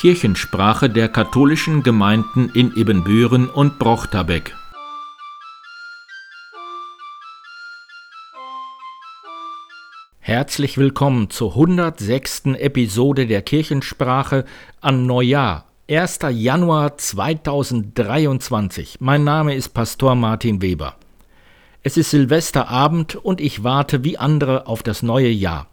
Kirchensprache der katholischen Gemeinden in Ibbenbüren und Brochterbeck. Herzlich willkommen zur 106. Episode der Kirchensprache an Neujahr, 1. Januar 2023. Mein Name ist Pastor Martin Weber. Es ist Silvesterabend und ich warte wie andere auf das neue Jahr.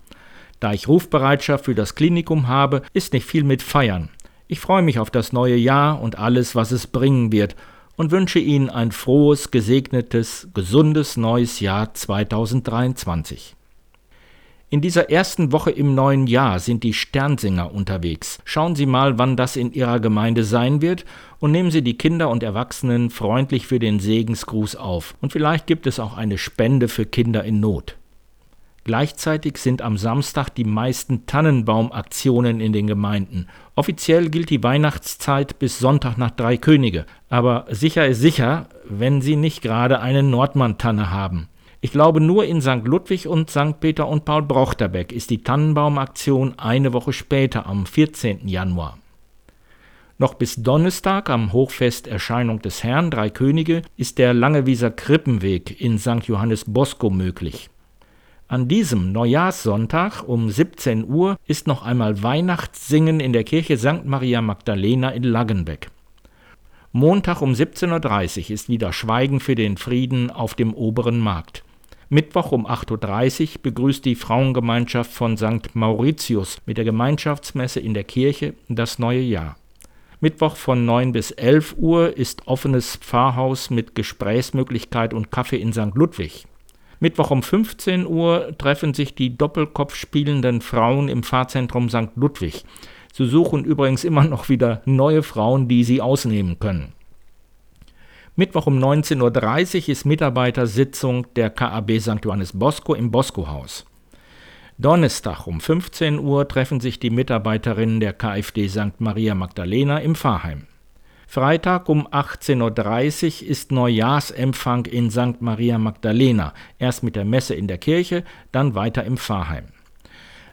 Da ich Rufbereitschaft für das Klinikum habe, ist nicht viel mit Feiern. Ich freue mich auf das neue Jahr und alles, was es bringen wird, und wünsche Ihnen ein frohes, gesegnetes, gesundes neues Jahr 2023. In dieser ersten Woche im neuen Jahr sind die Sternsinger unterwegs. Schauen Sie mal, wann das in Ihrer Gemeinde sein wird und nehmen Sie die Kinder und Erwachsenen freundlich für den Segensgruß auf. Und vielleicht gibt es auch eine Spende für Kinder in Not. Gleichzeitig sind am Samstag die meisten Tannenbaumaktionen in den Gemeinden. Offiziell gilt die Weihnachtszeit bis Sonntag nach Drei Könige, aber sicher ist sicher, wenn Sie nicht gerade eine Nordmann-Tanne haben. Ich glaube, nur in St. Ludwig und St. Peter und Paul Brochterbeck ist die Tannenbaumaktion eine Woche später, am 14. Januar. Noch bis Donnerstag am Hochfest Erscheinung des Herrn Drei Könige ist der Langewieser Krippenweg in St. Johannes Bosco möglich. An diesem Neujahrssonntag um 17 Uhr ist noch einmal Weihnachtssingen in der Kirche St. Maria Magdalena in Laggenbeck. Montag um 17.30 Uhr ist wieder Schweigen für den Frieden auf dem oberen Markt. Mittwoch um 8.30 Uhr begrüßt die Frauengemeinschaft von St. Mauritius mit der Gemeinschaftsmesse in der Kirche das neue Jahr. Mittwoch von 9 bis 11 Uhr ist offenes Pfarrhaus mit Gesprächsmöglichkeit und Kaffee in St. Ludwig. Mittwoch um 15 Uhr treffen sich die Doppelkopf spielenden Frauen im Pfarrzentrum St. Ludwig. Sie suchen übrigens immer noch wieder neue Frauen, die sie ausnehmen können. Mittwoch um 19.30 Uhr ist Mitarbeitersitzung der KAB St. Johannes Bosco im Bosco-Haus. Donnerstag um 15 Uhr treffen sich die Mitarbeiterinnen der KfD St. Maria Magdalena im Pfarrheim. Freitag um 18.30 Uhr ist Neujahrsempfang in St. Maria Magdalena, erst mit der Messe in der Kirche, dann weiter im Pfarrheim.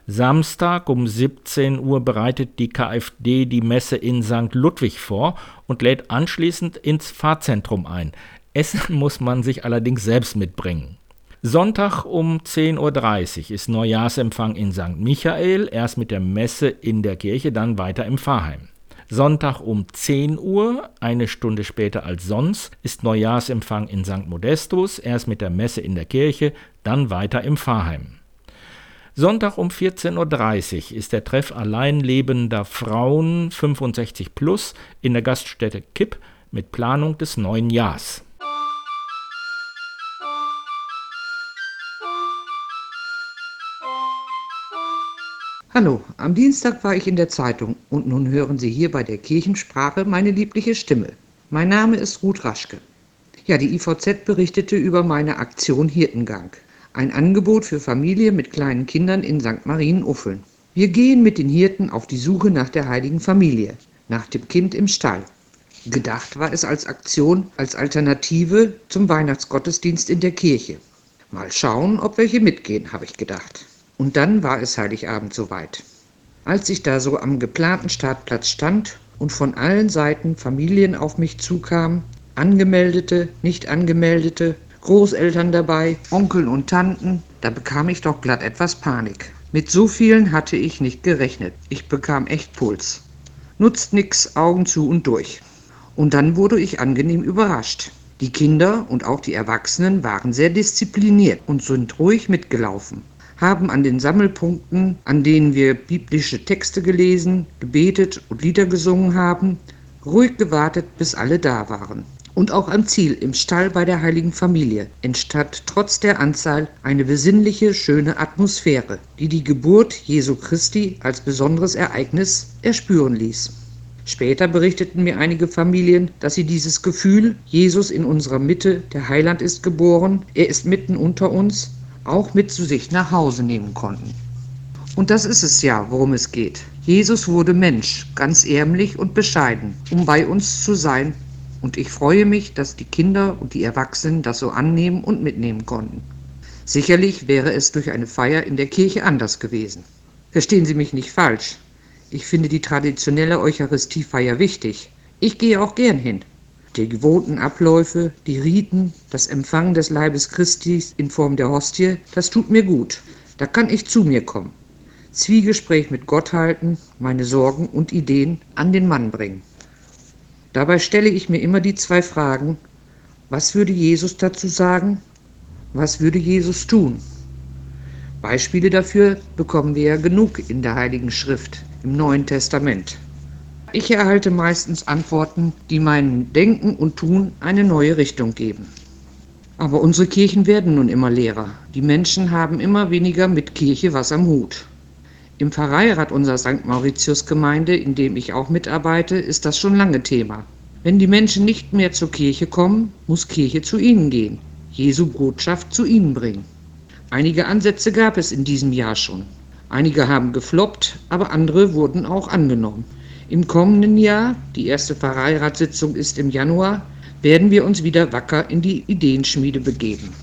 Samstag um 17 Uhr bereitet die KfD die Messe in St. Ludwig vor und lädt anschließend ins Pfarrzentrum ein. Essen muss man sich allerdings selbst mitbringen. Sonntag um 10.30 Uhr ist Neujahrsempfang in St. Michael, erst mit der Messe in der Kirche, dann weiter im Pfarrheim. Sonntag um 10 Uhr, eine Stunde später als sonst, ist Neujahrsempfang in St. Modestus, erst mit der Messe in der Kirche, dann weiter im Pfarrheim. Sonntag um 14.30 Uhr ist der Treff alleinlebender Frauen 65 plus in der Gaststätte Kipp mit Planung des neuen Jahres. Hallo, am Dienstag war ich in der Zeitung und nun hören Sie hier bei der Kirchensprache meine liebliche Stimme. Mein Name ist Ruth Raschke. Ja, die IVZ berichtete über meine Aktion Hirtengang. Ein Angebot für Familien mit kleinen Kindern in St. Marien-Uffeln. Wir gehen mit den Hirten auf die Suche nach der heiligen Familie, nach dem Kind im Stall. Gedacht war es als Aktion, als Alternative zum Weihnachtsgottesdienst in der Kirche. Mal schauen, ob welche mitgehen, habe ich gedacht. Und dann war es Heiligabend soweit. Als ich da so am geplanten Startplatz stand und von allen Seiten Familien auf mich zukamen, angemeldete, nicht angemeldete, Großeltern dabei, Onkel und Tanten, da bekam ich doch glatt etwas Panik. Mit so vielen hatte ich nicht gerechnet. Ich bekam echt Puls. Nutzt nix, Augen zu und durch. Und dann wurde ich angenehm überrascht. Die Kinder und auch die Erwachsenen waren sehr diszipliniert und sind ruhig mitgelaufen haben an den Sammelpunkten, an denen wir biblische Texte gelesen, gebetet und Lieder gesungen haben, ruhig gewartet, bis alle da waren. Und auch am Ziel im Stall bei der heiligen Familie entstand trotz der Anzahl eine besinnliche, schöne Atmosphäre, die die Geburt Jesu Christi als besonderes Ereignis erspüren ließ. Später berichteten mir einige Familien, dass sie dieses Gefühl, Jesus in unserer Mitte, der Heiland ist geboren, er ist mitten unter uns, auch mit zu sich nach Hause nehmen konnten. Und das ist es ja, worum es geht. Jesus wurde Mensch, ganz ärmlich und bescheiden, um bei uns zu sein. Und ich freue mich, dass die Kinder und die Erwachsenen das so annehmen und mitnehmen konnten. Sicherlich wäre es durch eine Feier in der Kirche anders gewesen. Verstehen Sie mich nicht falsch. Ich finde die traditionelle Eucharistiefeier wichtig. Ich gehe auch gern hin. Die gewohnten Abläufe, die Riten, das Empfangen des Leibes Christi in Form der Hostie, das tut mir gut. Da kann ich zu mir kommen. Zwiegespräch mit Gott halten, meine Sorgen und Ideen an den Mann bringen. Dabei stelle ich mir immer die zwei Fragen, was würde Jesus dazu sagen? Was würde Jesus tun? Beispiele dafür bekommen wir ja genug in der Heiligen Schrift, im Neuen Testament. Ich erhalte meistens Antworten, die meinem Denken und Tun eine neue Richtung geben. Aber unsere Kirchen werden nun immer leerer. Die Menschen haben immer weniger mit Kirche was am Hut. Im Pfarreirat unserer St. Mauritius Gemeinde, in dem ich auch mitarbeite, ist das schon lange Thema. Wenn die Menschen nicht mehr zur Kirche kommen, muss Kirche zu ihnen gehen, Jesu Botschaft zu ihnen bringen. Einige Ansätze gab es in diesem Jahr schon. Einige haben gefloppt, aber andere wurden auch angenommen. Im kommenden Jahr, die erste Pfarreiratssitzung ist im Januar, werden wir uns wieder wacker in die Ideenschmiede begeben.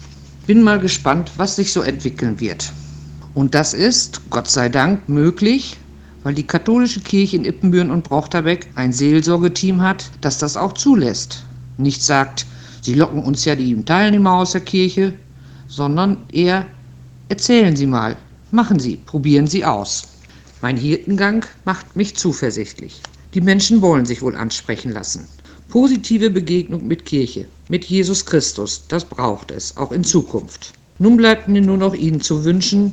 Bin mal gespannt, was sich so entwickeln wird. Und das ist, Gott sei Dank, möglich, weil die katholische Kirche in Ippenbüren und Brochterbeck ein Seelsorgeteam hat, das das auch zulässt. Nicht sagt, sie locken uns ja die Teilnehmer aus der Kirche, sondern eher erzählen Sie mal, machen Sie, probieren Sie aus. Mein Hirtengang macht mich zuversichtlich. Die Menschen wollen sich wohl ansprechen lassen. Positive Begegnung mit Kirche, mit Jesus Christus, das braucht es, auch in Zukunft. Nun bleibt mir nur noch Ihnen zu wünschen,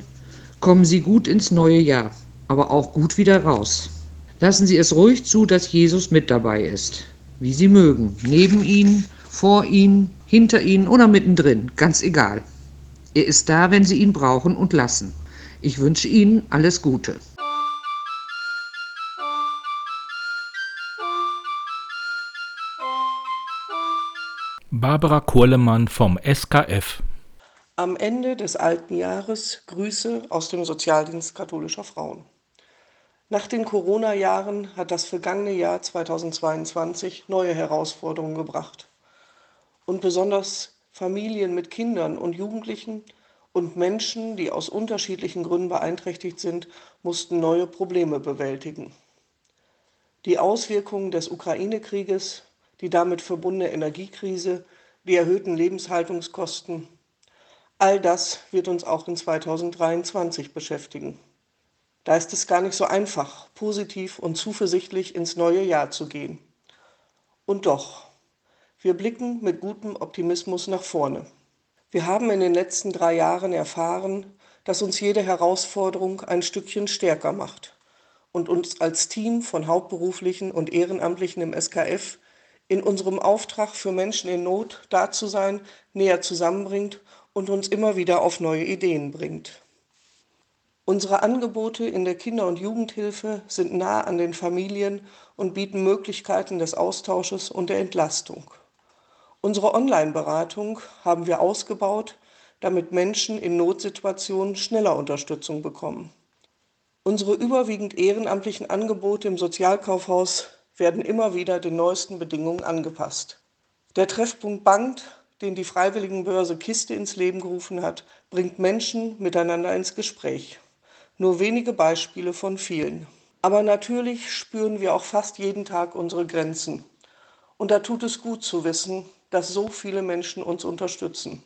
kommen Sie gut ins neue Jahr, aber auch gut wieder raus. Lassen Sie es ruhig zu, dass Jesus mit dabei ist, wie Sie mögen, neben Ihnen, vor Ihnen, hinter Ihnen oder mittendrin, ganz egal. Er ist da, wenn Sie ihn brauchen und lassen. Ich wünsche Ihnen alles Gute. Barbara Kurlemann vom SKF. Am Ende des alten Jahres Grüße aus dem Sozialdienst katholischer Frauen. Nach den Corona-Jahren hat das vergangene Jahr 2022 neue Herausforderungen gebracht. Und besonders Familien mit Kindern und Jugendlichen und Menschen, die aus unterschiedlichen Gründen beeinträchtigt sind, mussten neue Probleme bewältigen. Die Auswirkungen des Ukraine-Krieges, die damit verbundene Energiekrise, die erhöhten Lebenshaltungskosten, all das wird uns auch in 2023 beschäftigen. Da ist es gar nicht so einfach, positiv und zuversichtlich ins neue Jahr zu gehen. Und doch, wir blicken mit gutem Optimismus nach vorne. Wir haben in den letzten drei Jahren erfahren, dass uns jede Herausforderung ein Stückchen stärker macht und uns als Team von Hauptberuflichen und Ehrenamtlichen im SKF in unserem Auftrag für Menschen in Not da zu sein, näher zusammenbringt und uns immer wieder auf neue Ideen bringt. Unsere Angebote in der Kinder- und Jugendhilfe sind nah an den Familien und bieten Möglichkeiten des Austausches und der Entlastung. Unsere Online-Beratung haben wir ausgebaut, damit Menschen in Notsituationen schneller Unterstützung bekommen. Unsere überwiegend ehrenamtlichen Angebote im Sozialkaufhaus werden immer wieder den neuesten Bedingungen angepasst. Der Treffpunkt Bank, den die Freiwilligenbörse Kiste ins Leben gerufen hat, bringt Menschen miteinander ins Gespräch. Nur wenige Beispiele von vielen. Aber natürlich spüren wir auch fast jeden Tag unsere Grenzen. Und da tut es gut zu wissen, dass so viele Menschen uns unterstützen.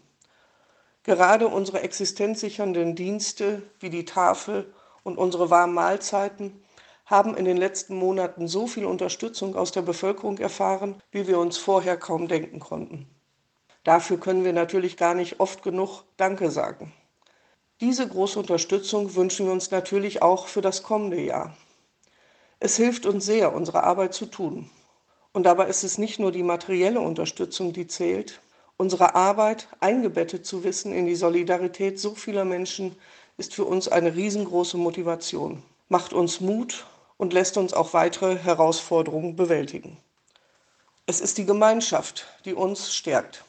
Gerade unsere existenzsichernden Dienste wie die Tafel und unsere warmen Mahlzeiten haben in den letzten Monaten so viel Unterstützung aus der Bevölkerung erfahren, wie wir uns vorher kaum denken konnten. Dafür können wir natürlich gar nicht oft genug Danke sagen. Diese große Unterstützung wünschen wir uns natürlich auch für das kommende Jahr. Es hilft uns sehr, unsere Arbeit zu tun. Und dabei ist es nicht nur die materielle Unterstützung, die zählt. Unsere Arbeit, eingebettet zu wissen in die Solidarität so vieler Menschen, ist für uns eine riesengroße Motivation, macht uns Mut und lässt uns auch weitere Herausforderungen bewältigen. Es ist die Gemeinschaft, die uns stärkt.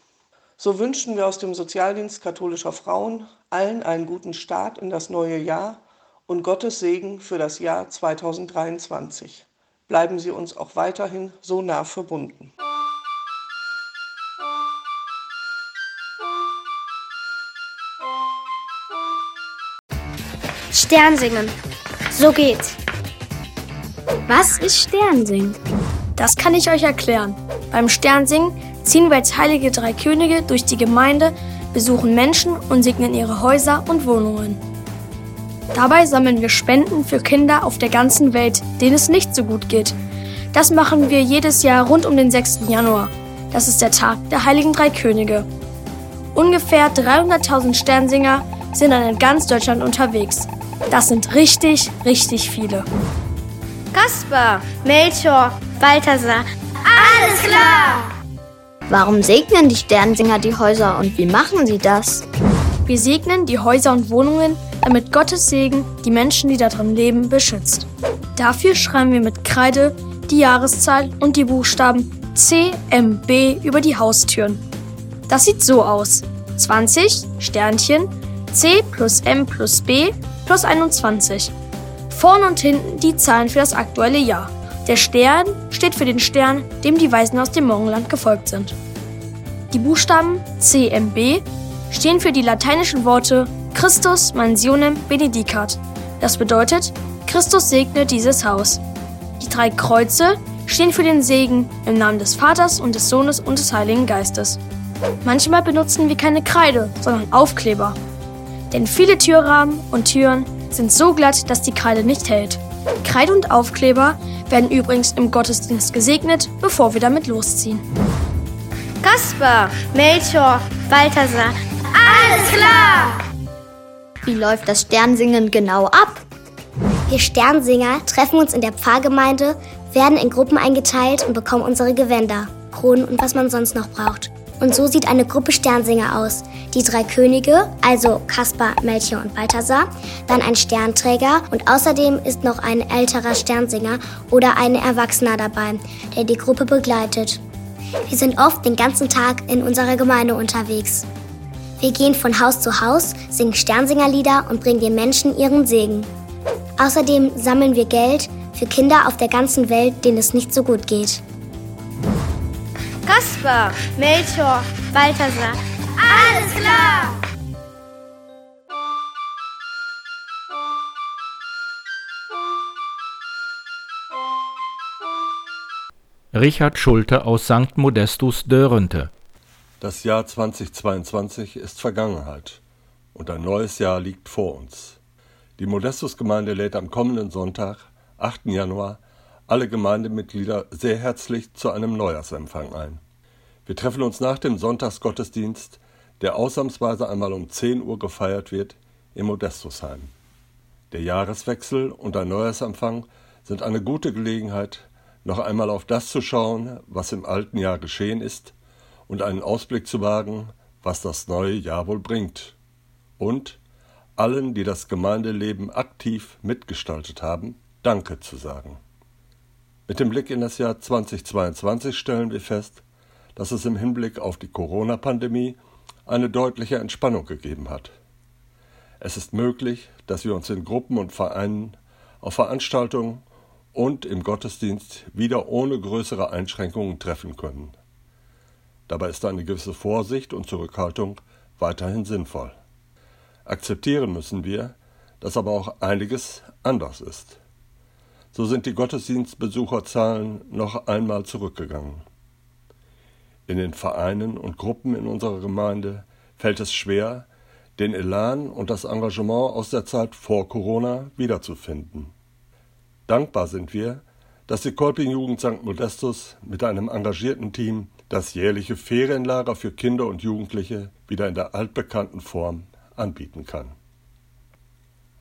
So wünschen wir aus dem Sozialdienst katholischer Frauen allen einen guten Start in das neue Jahr und Gottes Segen für das Jahr 2023 bleiben Sie uns auch weiterhin so nah verbunden. Sternsingen. So geht's. Was ist Sternsingen? Das kann ich euch erklären. Beim Sternsingen ziehen wir als heilige drei Könige durch die Gemeinde, besuchen Menschen und segnen ihre Häuser und Wohnungen. Dabei sammeln wir Spenden für Kinder auf der ganzen Welt, denen es nicht so gut geht. Das machen wir jedes Jahr rund um den 6. Januar. Das ist der Tag der heiligen drei Könige. Ungefähr 300.000 Sternsinger sind dann in ganz Deutschland unterwegs. Das sind richtig, richtig viele. Kaspar, Melchior, Balthasar, alles klar! Warum segnen die Sternsinger die Häuser und wie machen sie das? Wir segnen die Häuser und Wohnungen, damit Gottes Segen die Menschen, die darin leben, beschützt. Dafür schreiben wir mit Kreide die Jahreszahl und die Buchstaben C, M, B über die Haustüren. Das sieht so aus. 20, Sternchen, C plus M plus B plus 21. Vorne und hinten die Zahlen für das aktuelle Jahr. Der Stern steht für den Stern, dem die Weisen aus dem Morgenland gefolgt sind. Die Buchstaben CMB stehen für die lateinischen Worte Christus mansionem benedicat. Das bedeutet, Christus segne dieses Haus. Die drei Kreuze stehen für den Segen im Namen des Vaters und des Sohnes und des Heiligen Geistes. Manchmal benutzen wir keine Kreide, sondern Aufkleber. Denn viele Türrahmen und Türen sind so glatt, dass die Kreide nicht hält. Kreide und Aufkleber werden übrigens im Gottesdienst gesegnet, bevor wir damit losziehen. Kaspar, Melchior, Balthasar, alles klar! Wie läuft das Sternsingen genau ab? Wir Sternsinger treffen uns in der Pfarrgemeinde, werden in Gruppen eingeteilt und bekommen unsere Gewänder, Kronen und was man sonst noch braucht. Und so sieht eine Gruppe Sternsinger aus. Die drei Könige, also Kaspar, Melchior und Balthasar, dann ein Sternträger und außerdem ist noch ein älterer Sternsinger oder ein Erwachsener dabei, der die Gruppe begleitet. Wir sind oft den ganzen Tag in unserer Gemeinde unterwegs. Wir gehen von Haus zu Haus, singen Sternsingerlieder und bringen den Menschen ihren Segen. Außerdem sammeln wir Geld für Kinder auf der ganzen Welt, denen es nicht so gut geht. Kaspar, Melchior, Balthasar. Alles klar! Richard Schulte aus St. Modestus Dörrente. Das Jahr 2022 ist Vergangenheit und ein neues Jahr liegt vor uns. Die Modestus-Gemeinde lädt am kommenden Sonntag, 8. Januar, alle Gemeindemitglieder sehr herzlich zu einem Neujahrsempfang ein. Wir treffen uns nach dem Sonntagsgottesdienst, der ausnahmsweise einmal um 10 Uhr gefeiert wird, im Modestusheim. Der Jahreswechsel und ein Neujahrsempfang sind eine gute Gelegenheit, noch einmal auf das zu schauen, was im alten Jahr geschehen ist, und einen Ausblick zu wagen, was das neue Jahr wohl bringt. Und allen, die das Gemeindeleben aktiv mitgestaltet haben, Danke zu sagen. Mit dem Blick in das Jahr 2022 stellen wir fest, dass es im Hinblick auf die Corona-Pandemie eine deutliche Entspannung gegeben hat. Es ist möglich, dass wir uns in Gruppen und Vereinen, auf Veranstaltungen und im Gottesdienst wieder ohne größere Einschränkungen treffen können. Dabei ist eine gewisse Vorsicht und Zurückhaltung weiterhin sinnvoll. Akzeptieren müssen wir, dass aber auch einiges anders ist so sind die Gottesdienstbesucherzahlen noch einmal zurückgegangen. In den Vereinen und Gruppen in unserer Gemeinde fällt es schwer, den Elan und das Engagement aus der Zeit vor Corona wiederzufinden. Dankbar sind wir, dass die Kolping-Jugend St. Modestus mit einem engagierten Team das jährliche Ferienlager für Kinder und Jugendliche wieder in der altbekannten Form anbieten kann.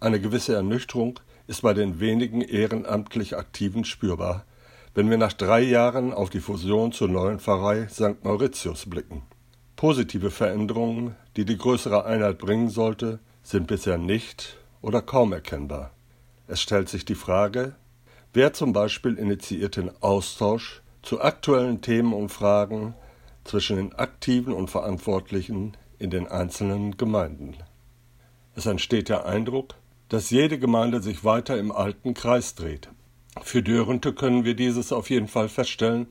Eine gewisse Ernüchterung ist bei den wenigen ehrenamtlich Aktiven spürbar, wenn wir nach drei Jahren auf die Fusion zur neuen Pfarrei St. Mauritius blicken. Positive Veränderungen, die die größere Einheit bringen sollte, sind bisher nicht oder kaum erkennbar. Es stellt sich die Frage, wer zum Beispiel initiiert den Austausch zu aktuellen Themen und Fragen zwischen den Aktiven und Verantwortlichen in den einzelnen Gemeinden. Es entsteht der Eindruck, dass jede Gemeinde sich weiter im alten Kreis dreht. Für Dörrente können wir dieses auf jeden Fall feststellen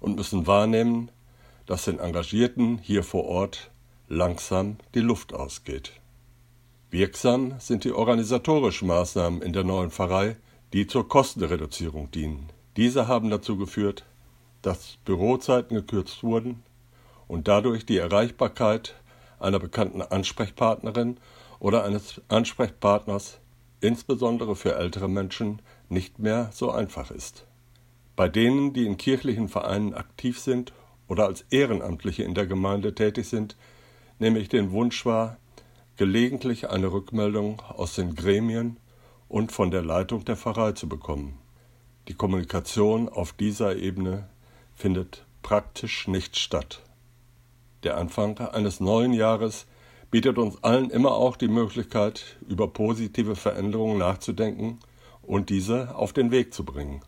und müssen wahrnehmen, dass den Engagierten hier vor Ort langsam die Luft ausgeht. Wirksam sind die organisatorischen Maßnahmen in der neuen Pfarrei, die zur Kostenreduzierung dienen. Diese haben dazu geführt, dass Bürozeiten gekürzt wurden und dadurch die Erreichbarkeit einer bekannten Ansprechpartnerin oder eines Ansprechpartners, insbesondere für ältere Menschen, nicht mehr so einfach ist. Bei denen, die in kirchlichen Vereinen aktiv sind oder als Ehrenamtliche in der Gemeinde tätig sind, nehme ich den Wunsch wahr, gelegentlich eine Rückmeldung aus den Gremien und von der Leitung der Pfarrei zu bekommen. Die Kommunikation auf dieser Ebene findet praktisch nicht statt. Der Anfang eines neuen Jahres bietet uns allen immer auch die Möglichkeit, über positive Veränderungen nachzudenken und diese auf den Weg zu bringen.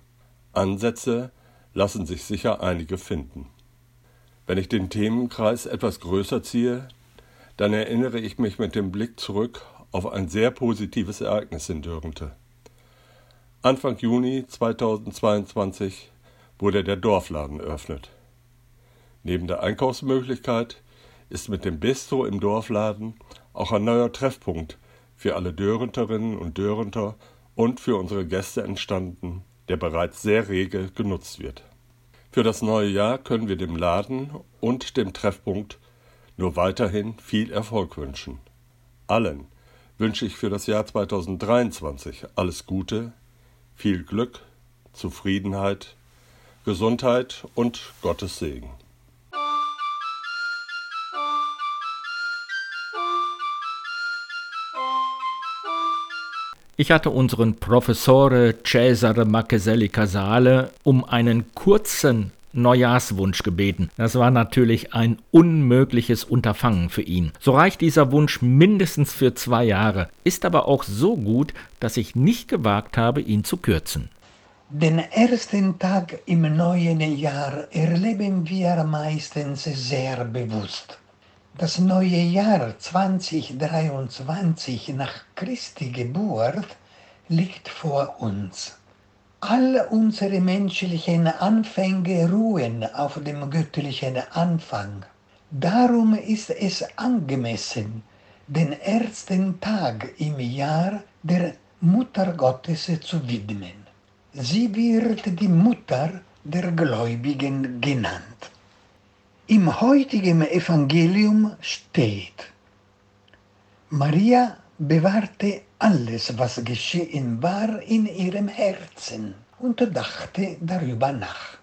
Ansätze lassen sich sicher einige finden. Wenn ich den Themenkreis etwas größer ziehe, dann erinnere ich mich mit dem Blick zurück auf ein sehr positives Ereignis in Dürrente. Anfang Juni 2022 wurde der Dorfladen eröffnet. Neben der Einkaufsmöglichkeit ist mit dem Bistro im Dorfladen auch ein neuer Treffpunkt für alle Dörenterinnen und Dörenter und für unsere Gäste entstanden, der bereits sehr rege genutzt wird. Für das neue Jahr können wir dem Laden und dem Treffpunkt nur weiterhin viel Erfolg wünschen. Allen wünsche ich für das Jahr 2023 alles Gute, viel Glück, Zufriedenheit Gesundheit und Gottes Segen. Ich hatte unseren Professore Cesare Maccheselli Casale um einen kurzen Neujahrswunsch gebeten. Das war natürlich ein unmögliches Unterfangen für ihn. So reicht dieser Wunsch mindestens für zwei Jahre, ist aber auch so gut, dass ich nicht gewagt habe, ihn zu kürzen. Den ersten Tag im neuen Jahr erleben wir meistens sehr bewusst. Das neue Jahr 2023 nach Christi Geburt liegt vor uns. All unsere menschlichen Anfänge ruhen auf dem göttlichen Anfang. Darum ist es angemessen, den ersten Tag im Jahr der Mutter Gottes zu widmen. Sie wird die Mutter der Gläubigen genannt. Im heutigen Evangelium steht, Maria bewahrte alles, was geschehen war, in ihrem Herzen und dachte darüber nach.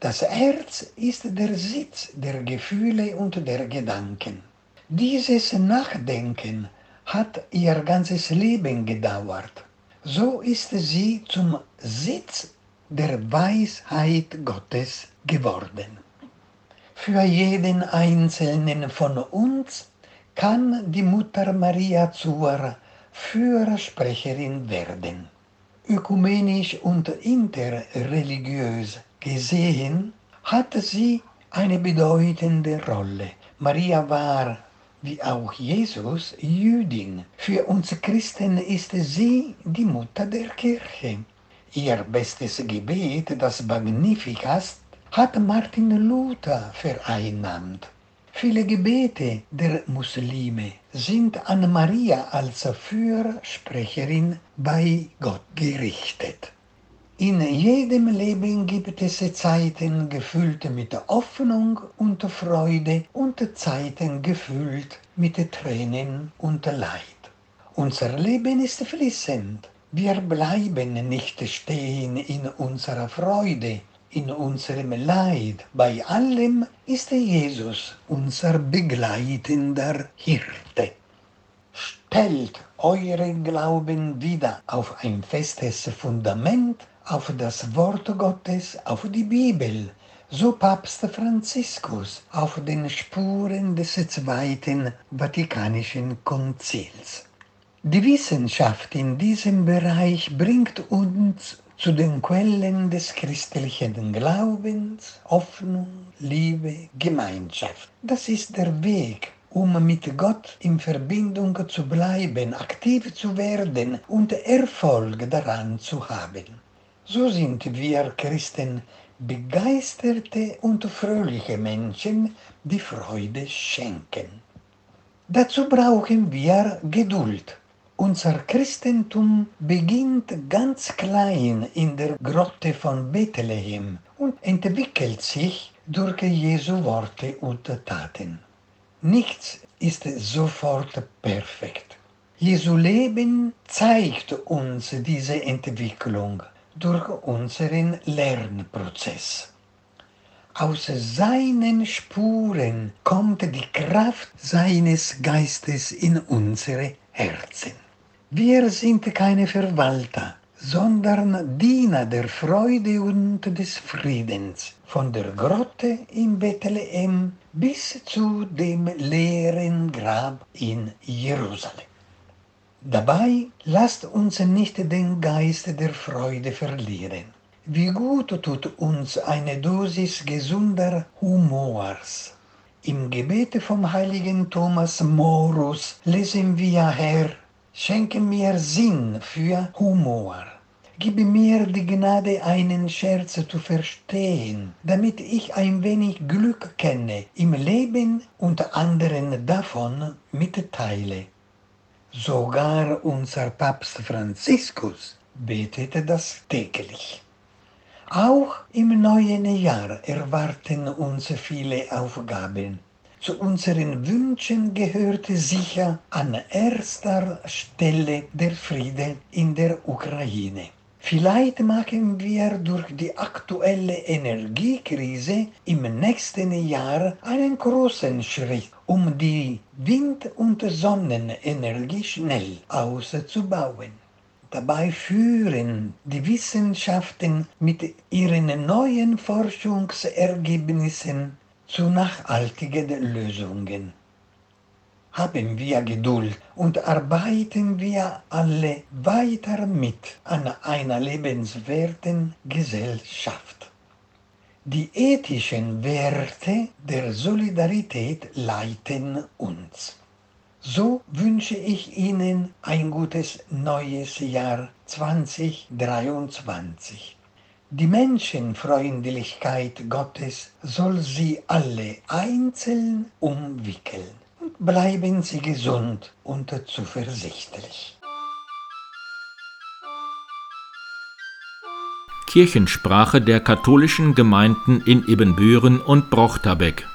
Das Herz ist der Sitz der Gefühle und der Gedanken. Dieses Nachdenken hat ihr ganzes Leben gedauert so ist sie zum Sitz der Weisheit Gottes geworden. Für jeden Einzelnen von uns kann die Mutter Maria zur Fürsprecherin werden. Ökumenisch und interreligiös gesehen hat sie eine bedeutende Rolle. Maria war wie auch Jesus Jüdin. Für uns Christen ist sie die Mutter der Kirche. Ihr bestes Gebet, das Magnificat, hat Martin Luther vereinnahmt. Viele Gebete der Muslime sind an Maria als Fürsprecherin bei Gott gerichtet. In jedem Leben gibt es Zeiten gefüllt mit Hoffnung und Freude und Zeiten gefüllt mit Tränen und Leid. Unser Leben ist fließend. Wir bleiben nicht stehen in unserer Freude, in unserem Leid. Bei allem ist Jesus unser begleitender Hirte. Stellt euren Glauben wieder auf ein festes Fundament auf das Wort Gottes, auf die Bibel, so Papst Franziskus auf den Spuren des Zweiten Vatikanischen Konzils. Die Wissenschaft in diesem Bereich bringt uns zu den Quellen des christlichen Glaubens, Hoffnung, Liebe, Gemeinschaft. Das ist der Weg, um mit Gott in Verbindung zu bleiben, aktiv zu werden und Erfolg daran zu haben. So sind wir Christen begeisterte und fröhliche Menschen, die Freude schenken. Dazu brauchen wir Geduld. Unser Christentum beginnt ganz klein in der Grotte von Bethlehem und entwickelt sich durch Jesu Worte und Taten. Nichts ist sofort perfekt. Jesu Leben zeigt uns diese Entwicklung durch unseren Lernprozess. Aus seinen Spuren kommt die Kraft seines Geistes in unsere Herzen. Wir sind keine Verwalter, sondern Diener der Freude und des Friedens, von der Grotte in Bethlehem bis zu dem leeren Grab in Jerusalem. Dabei lasst uns nicht den Geist der Freude verlieren. Wie gut tut uns eine Dosis gesunder Humors. Im Gebet vom heiligen Thomas Morus lesen wir, Herr, schenke mir Sinn für Humor. Gib mir die Gnade, einen Scherz zu verstehen, damit ich ein wenig Glück kenne im Leben und anderen davon mitteile. Sogar unser Papst Franziskus betete das täglich. Auch im neuen Jahr erwarten uns viele Aufgaben. Zu unseren Wünschen gehörte sicher an erster Stelle der Friede in der Ukraine. Vielleicht machen wir durch die aktuelle Energiekrise im nächsten Jahr einen großen Schritt, um die Wind- und Sonnenenergie schnell auszubauen. Dabei führen die Wissenschaften mit ihren neuen Forschungsergebnissen zu nachhaltigen Lösungen haben wir Geduld und arbeiten wir alle weiter mit an einer lebenswerten Gesellschaft. Die ethischen Werte der Solidarität leiten uns. So wünsche ich Ihnen ein gutes neues Jahr 2023. Die Menschenfreundlichkeit Gottes soll sie alle einzeln umwickeln bleiben Sie gesund und zuversichtlich. Kirchensprache der katholischen Gemeinden in Ibbenbüren und Brochterbeck